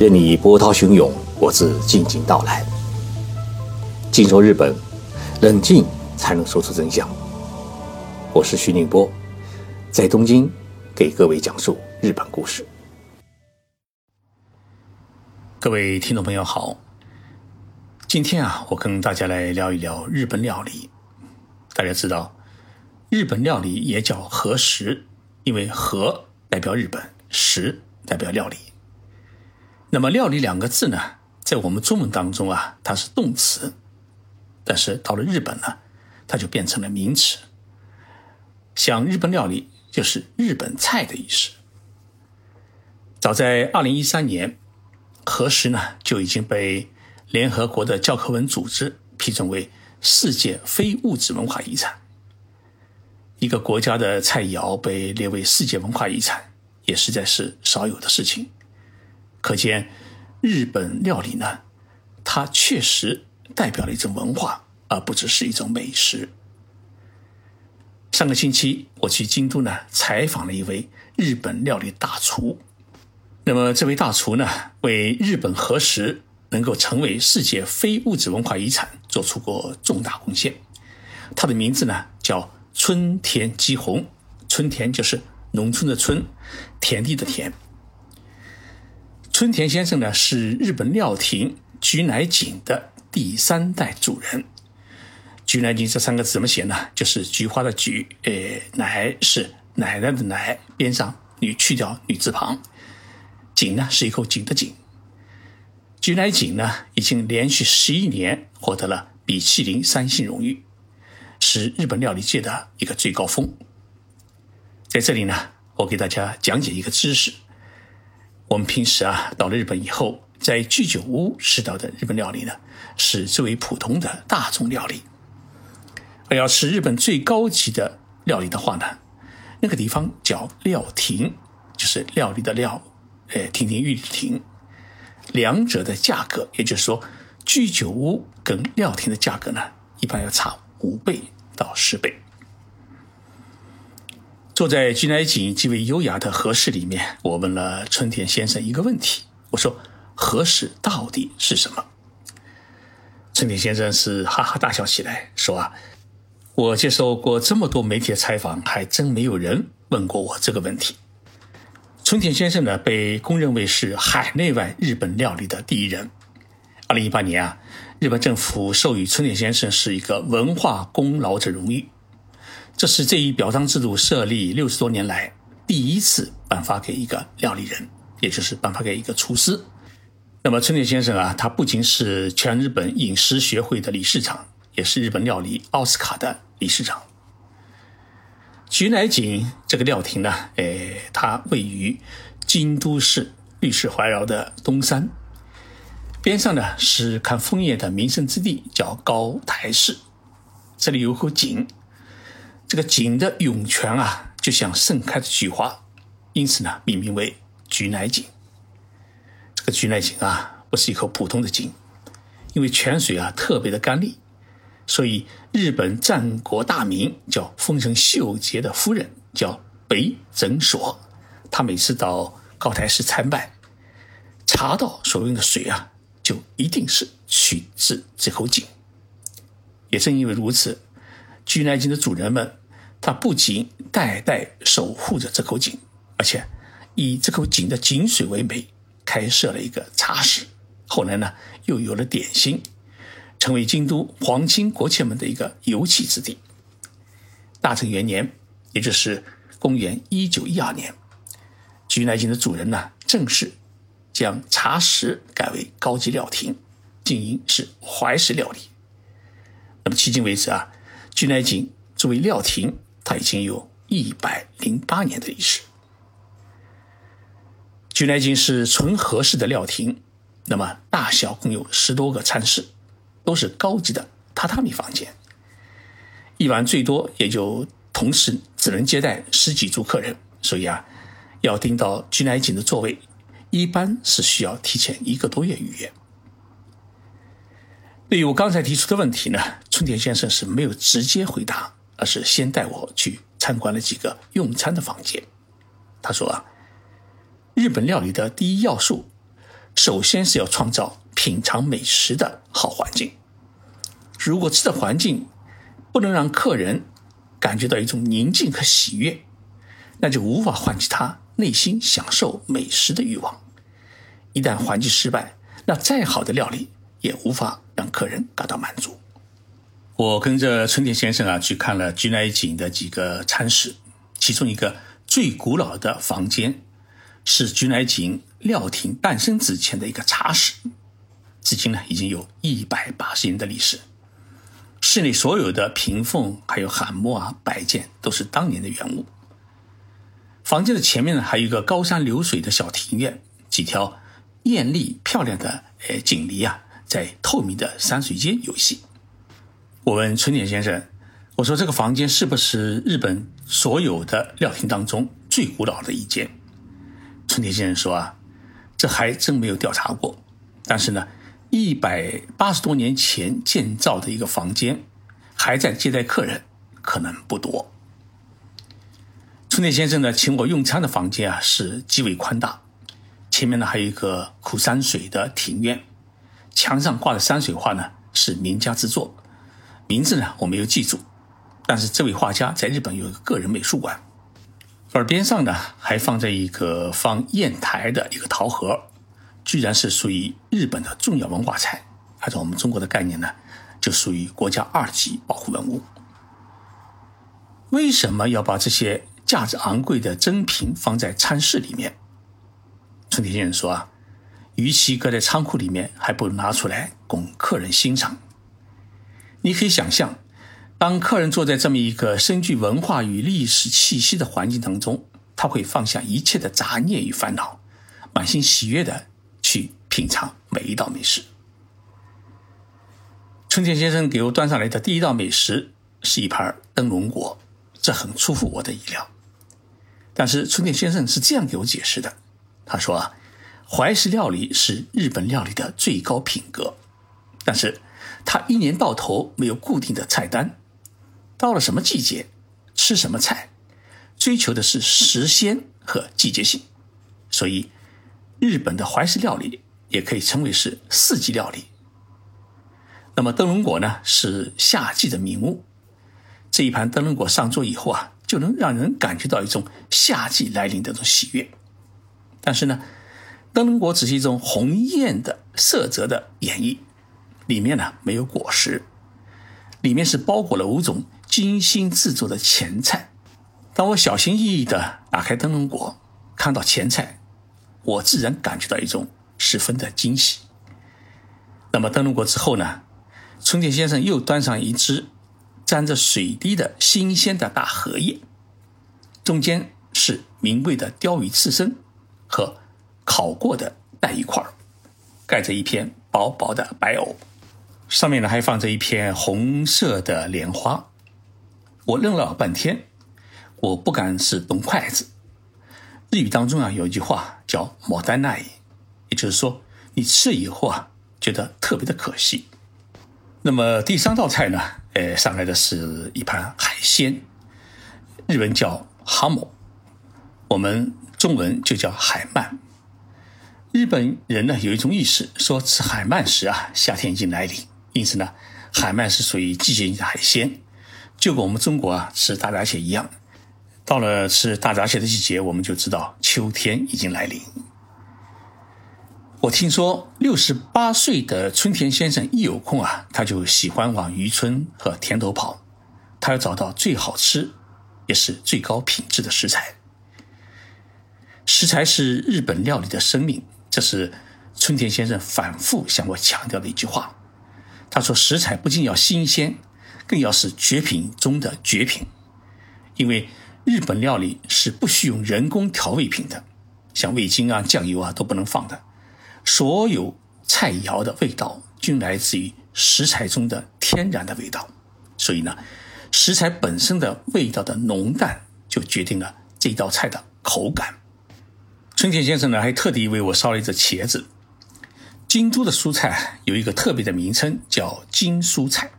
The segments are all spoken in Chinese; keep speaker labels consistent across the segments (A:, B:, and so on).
A: 任你波涛汹涌，我自静静到来。静说日本，冷静才能说出真相。我是徐宁波，在东京给各位讲述日本故事。各位听众朋友好，今天啊，我跟大家来聊一聊日本料理。大家知道，日本料理也叫和食，因为和代表日本，食代表料理。那么“料理”两个字呢，在我们中文当中啊，它是动词，但是到了日本呢，它就变成了名词。像日本料理就是日本菜的意思。早在二零一三年，和食呢就已经被联合国的教科文组织批准为世界非物质文化遗产。一个国家的菜肴被列为世界文化遗产，也实在是少有的事情。可见，日本料理呢，它确实代表了一种文化，而不只是一种美食。上个星期，我去京都呢，采访了一位日本料理大厨。那么，这位大厨呢，为日本和食能够成为世界非物质文化遗产做出过重大贡献。他的名字呢，叫春田吉宏。春田就是农村的村，田地的田。春田先生呢是日本料亭菊乃井的第三代主人。菊乃井这三个字怎么写呢？就是菊花的菊，呃，乃是奶奶的奶，边上女去掉女字旁，井呢是一口井的井。菊乃井呢已经连续十一年获得了比其林三星荣誉，是日本料理界的一个最高峰。在这里呢，我给大家讲解一个知识。我们平时啊，到了日本以后，在居酒屋吃到的日本料理呢，是最为普通的大众料理。而要吃日本最高级的料理的话呢，那个地方叫料亭，就是料理的料，呃，亭亭玉立亭。两者的价格，也就是说，居酒屋跟料亭的价格呢，一般要差五倍到十倍。坐在居乃井极为优雅的和室里面，我问了春田先生一个问题：“我说，和室到底是什么？”春田先生是哈哈大笑起来，说：“啊，我接受过这么多媒体的采访，还真没有人问过我这个问题。”春田先生呢，被公认为是海内外日本料理的第一人。二零一八年啊，日本政府授予春田先生是一个文化功劳者荣誉。这是这一表彰制度设立六十多年来第一次颁发给一个料理人，也就是颁发给一个厨师。那么春田先生啊，他不仅是全日本饮食学会的理事长，也是日本料理奥斯卡的理事长。菊乃井这个料亭呢，诶，它位于京都市绿水环绕的东山边上呢，是看枫叶的名胜之地，叫高台寺。这里有口井。这个井的涌泉啊，就像盛开的菊花，因此呢，命名为菊乃井。这个菊乃井啊，不是一口普通的井，因为泉水啊特别的甘丽，所以日本战国大名叫丰臣秀吉的夫人叫北枕所，他每次到高台寺参拜，茶道所用的水啊，就一定是取自这口井。也正因为如此，菊乃井的主人们。他不仅代代守护着这口井，而且以这口井的井水为媒，开设了一个茶室。后来呢，又有了点心，成为京都皇亲国戚们的一个游憩之地。大正元年，也就是公元一九一二年，菊乃井的主人呢，正式将茶室改为高级料亭，经营是怀石料理。那么迄今为止啊，菊乃井作为料亭。它已经有一百零八年的历史。菊乃井是纯和式的料亭，那么大小共有十多个餐室，都是高级的榻榻米房间。一晚最多也就同时只能接待十几桌客人，所以啊，要订到菊乃井的座位，一般是需要提前一个多月预约。对于我刚才提出的问题呢，春田先生是没有直接回答。而是先带我去参观了几个用餐的房间。他说啊，日本料理的第一要素首先是要创造品尝美食的好环境。如果吃的环境不能让客人感觉到一种宁静和喜悦，那就无法唤起他内心享受美食的欲望。一旦环境失败，那再好的料理也无法让客人感到满足。我跟着春田先生啊去看了菊乃井的几个餐室，其中一个最古老的房间是菊乃井料亭诞生之前的一个茶室，至今呢已经有一百八十年的历史。室内所有的屏风还有喊木啊摆件都是当年的原物。房间的前面呢还有一个高山流水的小庭院，几条艳丽漂亮的呃锦鲤啊在透明的山水间游戏。我问春田先生，我说这个房间是不是日本所有的料亭当中最古老的一间？春田先生说啊，这还真没有调查过，但是呢。一百八十多年前建造的一个房间，还在接待客人，可能不多。春田先生呢，请我用餐的房间啊是极为宽大，前面呢还有一个苦山水的庭院，墙上挂的山水画呢是名家之作，名字呢我没有记住，但是这位画家在日本有一个个人美术馆，而边上呢还放着一个放砚台的一个陶盒。居然是属于日本的重要文化财，按照我们中国的概念呢，就属于国家二级保护文物。为什么要把这些价值昂贵的珍品放在餐室里面？春田先生说啊，与其搁在仓库里面，还不如拿出来供客人欣赏。你可以想象，当客人坐在这么一个深具文化与历史气息的环境当中，他会放下一切的杂念与烦恼，满心喜悦的。去品尝每一道美食。春田先生给我端上来的第一道美食是一盘灯笼果，这很出乎我的意料。但是春田先生是这样给我解释的：他说啊，怀石料理是日本料理的最高品格，但是他一年到头没有固定的菜单，到了什么季节吃什么菜，追求的是时鲜和季节性，所以。日本的怀石料理也可以称为是四季料理。那么灯笼果呢，是夏季的名物。这一盘灯笼果上桌以后啊，就能让人感觉到一种夏季来临的这种喜悦。但是呢，灯笼果只是一种红艳的色泽的演绎，里面呢没有果实，里面是包裹了五种精心制作的前菜。当我小心翼翼地打开灯笼果，看到前菜。我自然感觉到一种十分的惊喜。那么灯笼果之后呢？春田先生又端上一只沾着水滴的新鲜的大荷叶，中间是名贵的鲷鱼刺身和烤过的带鱼块，盖着一片薄薄的白藕，上面呢还放着一片红色的莲花。我愣了半天，我不敢是动筷子。日语当中啊，有一句话叫“牡丹奈”，也就是说，你吃了以后啊，觉得特别的可惜。那么第三道菜呢，呃，上来的是一盘海鲜，日文叫蛤蟆，我们中文就叫海鳗。日本人呢有一种意识，说吃海鳗时啊，夏天已经来临，因此呢，海鳗是属于季节性的海鲜，就跟我们中国啊吃大闸蟹一样。到了吃大闸蟹的季节，我们就知道秋天已经来临。我听说六十八岁的春田先生一有空啊，他就喜欢往渔村和田头跑，他要找到最好吃也是最高品质的食材。食材是日本料理的生命，这是春田先生反复向我强调的一句话。他说：“食材不仅要新鲜，更要是绝品中的绝品，因为。”日本料理是不需用人工调味品的，像味精啊、酱油啊都不能放的。所有菜肴的味道均来自于食材中的天然的味道，所以呢，食材本身的味道的浓淡就决定了这道菜的口感。春田先生呢还特地为我烧了一只茄子。京都的蔬菜有一个特别的名称叫金蔬菜。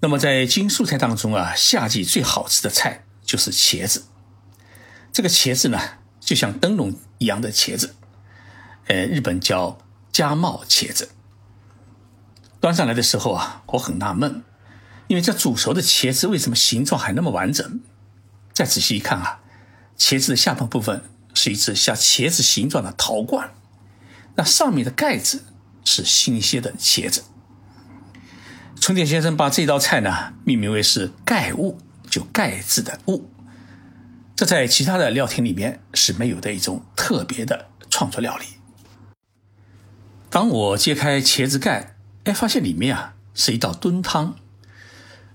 A: 那么在金蔬菜当中啊，夏季最好吃的菜。就是茄子，这个茄子呢，就像灯笼一样的茄子，呃，日本叫加茂茄子。端上来的时候啊，我很纳闷，因为这煮熟的茄子为什么形状还那么完整？再仔细一看啊，茄子的下半部分是一只像茄子形状的陶罐，那上面的盖子是新鲜的茄子。春田先生把这道菜呢命名为是“盖物”，就盖字的物。这在其他的料亭里面是没有的一种特别的创作料理。当我揭开茄子盖，哎，发现里面啊是一道炖汤。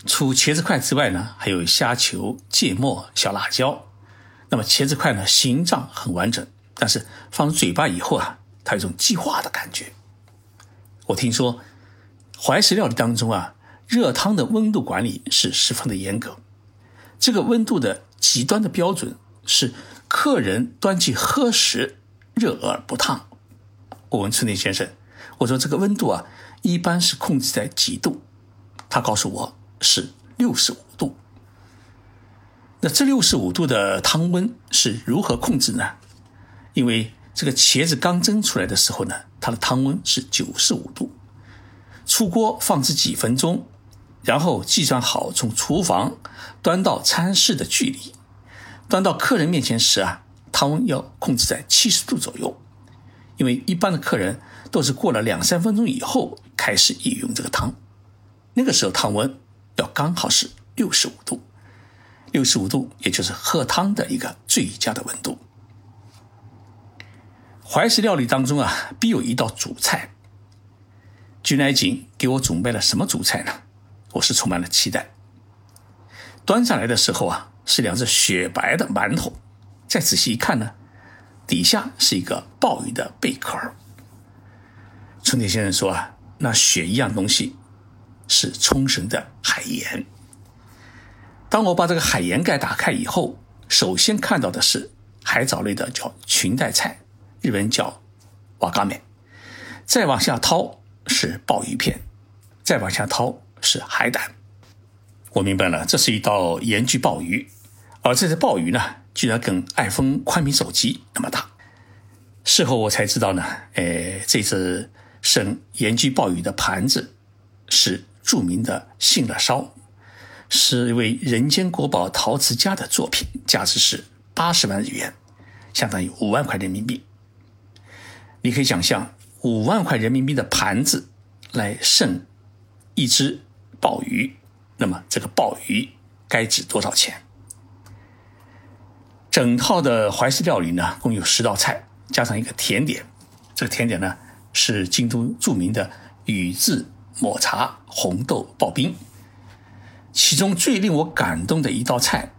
A: 除茄子块之外呢，还有虾球、芥末、小辣椒。那么茄子块呢，形状很完整，但是放入嘴巴以后啊，它有一种计划的感觉。我听说怀石料理当中啊，热汤的温度管理是十分的严格。这个温度的极端的标准是客人端起喝时热而不烫。我问春田先生，我说这个温度啊，一般是控制在几度？他告诉我。是六十五度。那这六十五度的汤温是如何控制呢？因为这个茄子刚蒸出来的时候呢，它的汤温是九十五度。出锅放置几分钟，然后计算好从厨房端到餐室的距离，端到客人面前时啊，汤温要控制在七十度左右。因为一般的客人都是过了两三分钟以后开始饮用这个汤，那个时候汤温。要刚好是六十五度，六十五度也就是喝汤的一个最佳的温度。怀石料理当中啊，必有一道主菜。菊乃井给我准备了什么主菜呢？我是充满了期待。端上来的时候啊，是两只雪白的馒头，再仔细一看呢，底下是一个鲍鱼的贝壳。春田先生说啊，那雪一样东西。是冲绳的海盐。当我把这个海盐盖打开以后，首先看到的是海藻类的叫裙带菜，日文叫瓦嘎美。再往下掏是鲍鱼片，再往下掏是海胆。我明白了，这是一道盐焗鲍鱼，而这只鲍鱼呢，居然跟 iPhone 宽屏手机那么大。事后我才知道呢，哎，这只生盐焗鲍鱼的盘子是。著名的信乐烧是一位人间国宝陶瓷家的作品，价值是八十万日元，相当于五万块人民币。你可以想象，五万块人民币的盘子来盛一只鲍鱼，那么这个鲍鱼该值多少钱？整套的怀石料理呢，共有十道菜，加上一个甜点。这个甜点呢，是京都著名的宇治。抹茶红豆刨冰，其中最令我感动的一道菜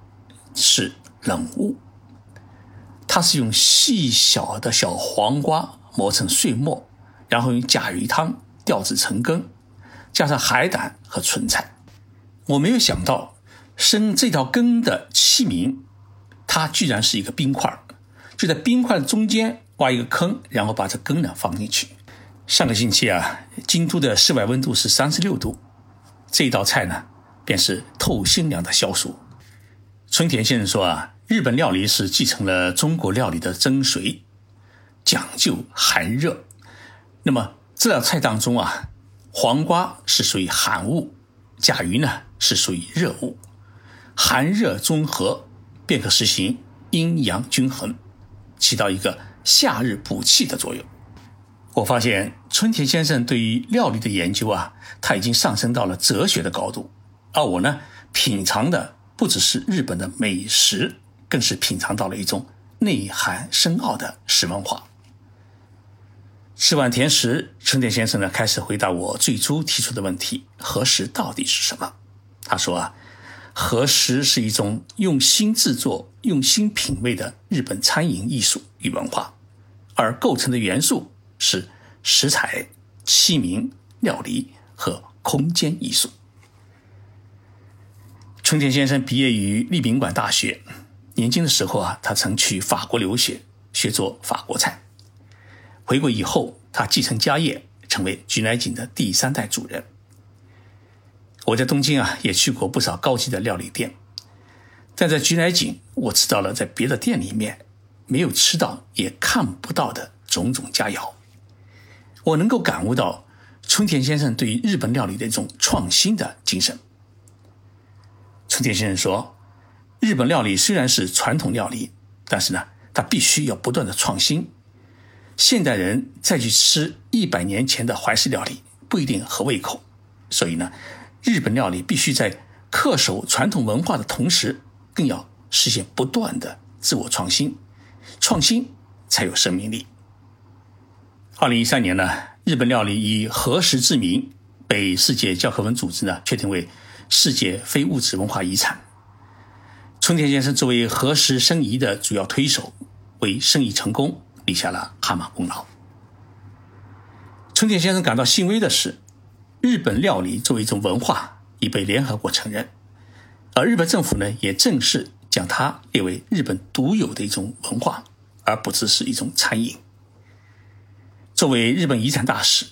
A: 是冷物。它是用细小的小黄瓜磨成碎末，然后用甲鱼汤吊制成羹，加上海胆和春菜。我没有想到生这条羹的器皿，它居然是一个冰块，就在冰块的中间挖一个坑，然后把这羹呢放进去。上个星期啊，京都的室外温度是三十六度，这道菜呢，便是透心凉的消暑。春田先生说啊，日本料理是继承了中国料理的精髓，讲究寒热。那么这道菜当中啊，黄瓜是属于寒物，甲鱼呢是属于热物，寒热中和，便可实行阴阳均衡，起到一个夏日补气的作用。我发现春田先生对于料理的研究啊，他已经上升到了哲学的高度，而我呢，品尝的不只是日本的美食，更是品尝到了一种内涵深奥的食文化。吃完甜食，春田先生呢开始回答我最初提出的问题：和食到底是什么？他说啊，和食是一种用心制作、用心品味的日本餐饮艺术与文化，而构成的元素。是食材、器皿、料理和空间艺术。春田先生毕业于立宾馆大学，年轻的时候啊，他曾去法国留学，学做法国菜。回国以后，他继承家业，成为菊乃井的第三代主人。我在东京啊，也去过不少高级的料理店，但在菊乃井，我吃到了在别的店里面没有吃到也看不到的种种佳肴。我能够感悟到春田先生对于日本料理的一种创新的精神。春田先生说：“日本料理虽然是传统料理，但是呢，它必须要不断的创新。现代人再去吃一百年前的怀石料理，不一定合胃口。所以呢，日本料理必须在恪守传统文化的同时，更要实现不断的自我创新，创新才有生命力。”二零一三年呢，日本料理以和食之名被世界教科文组织呢确定为世界非物质文化遗产。春田先生作为和食申遗的主要推手，为申遗成功立下了汗马功劳。春田先生感到欣慰的是，日本料理作为一种文化已被联合国承认，而日本政府呢也正式将它列为日本独有的一种文化，而不只是一种餐饮。作为日本遗产大使，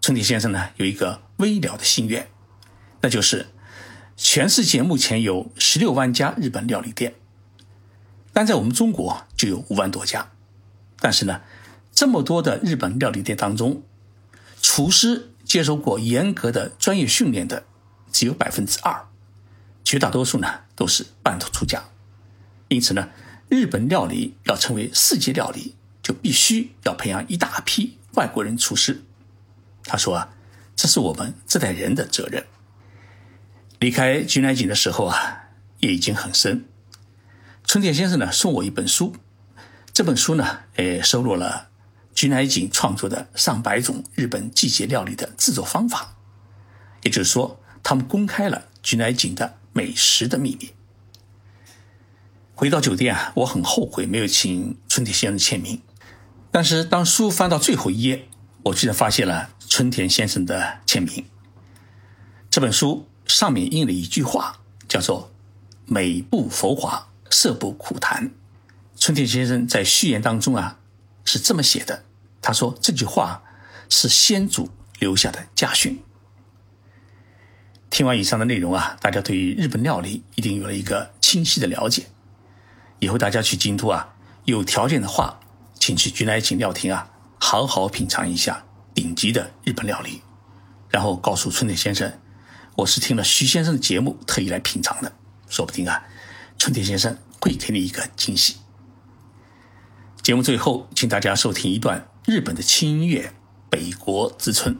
A: 春田先生呢有一个微了的心愿，那就是全世界目前有十六万家日本料理店，但在我们中国就有五万多家。但是呢，这么多的日本料理店当中，厨师接受过严格的专业训练的只有百分之二，绝大多数呢都是半途出家。因此呢，日本料理要成为世界料理。就必须要培养一大批外国人厨师。他说啊，这是我们这代人的责任。离开菊乃井的时候啊，夜已经很深。春田先生呢送我一本书，这本书呢，诶，收录了菊乃井创作的上百种日本季节料理的制作方法。也就是说，他们公开了菊乃井的美食的秘密。回到酒店啊，我很后悔没有请春田先生签名。但是，当书翻到最后一页，我居然发现了春田先生的签名。这本书上面印了一句话，叫做“美不浮华，色不苦谈”。春田先生在序言当中啊是这么写的，他说这句话是先祖留下的家训。听完以上的内容啊，大家对于日本料理一定有了一个清晰的了解。以后大家去京都啊，有条件的话。请去菊乃井料亭啊，好好品尝一下顶级的日本料理，然后告诉春田先生，我是听了徐先生的节目特意来品尝的，说不定啊，春田先生会给你一个惊喜。节目最后，请大家收听一段日本的轻音乐《北国之春》。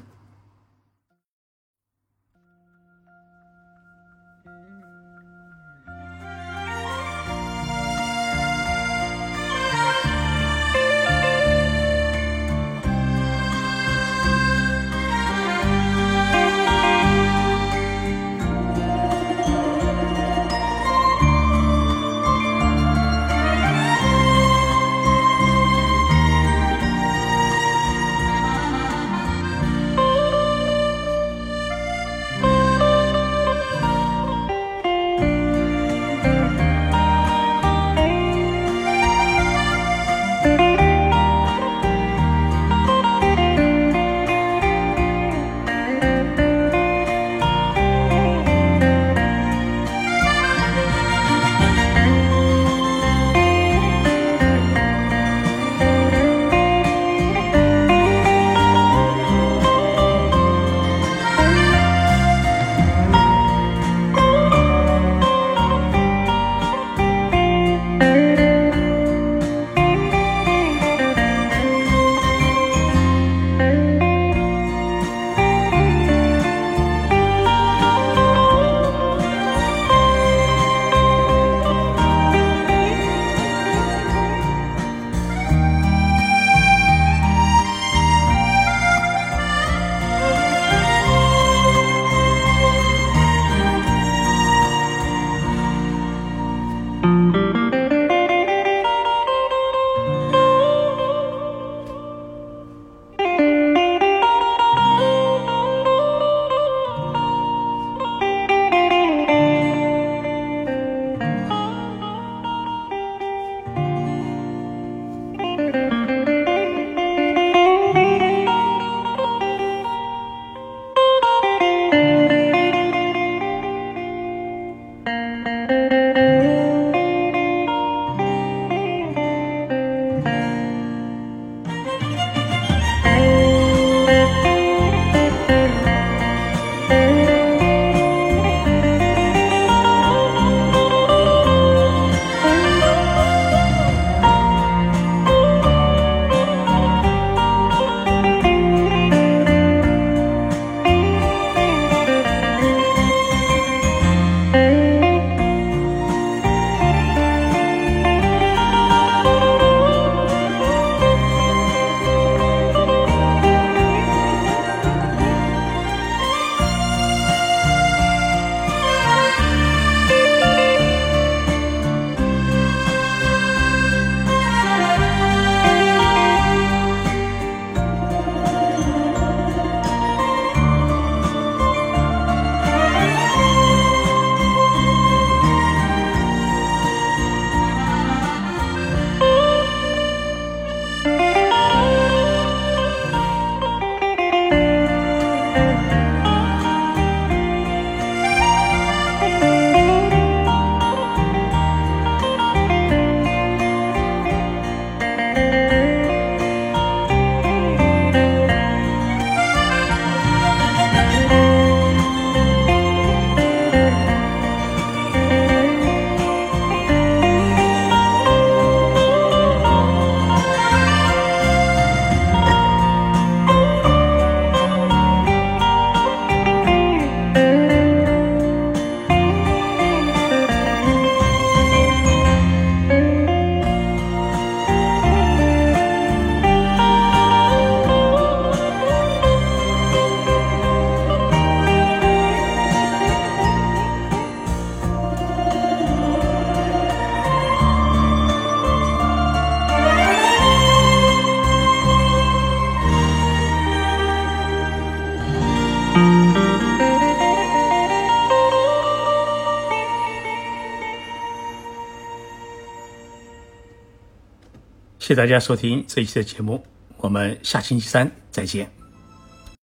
A: 谢谢大家收听这一期的节目，我们下星期三再见。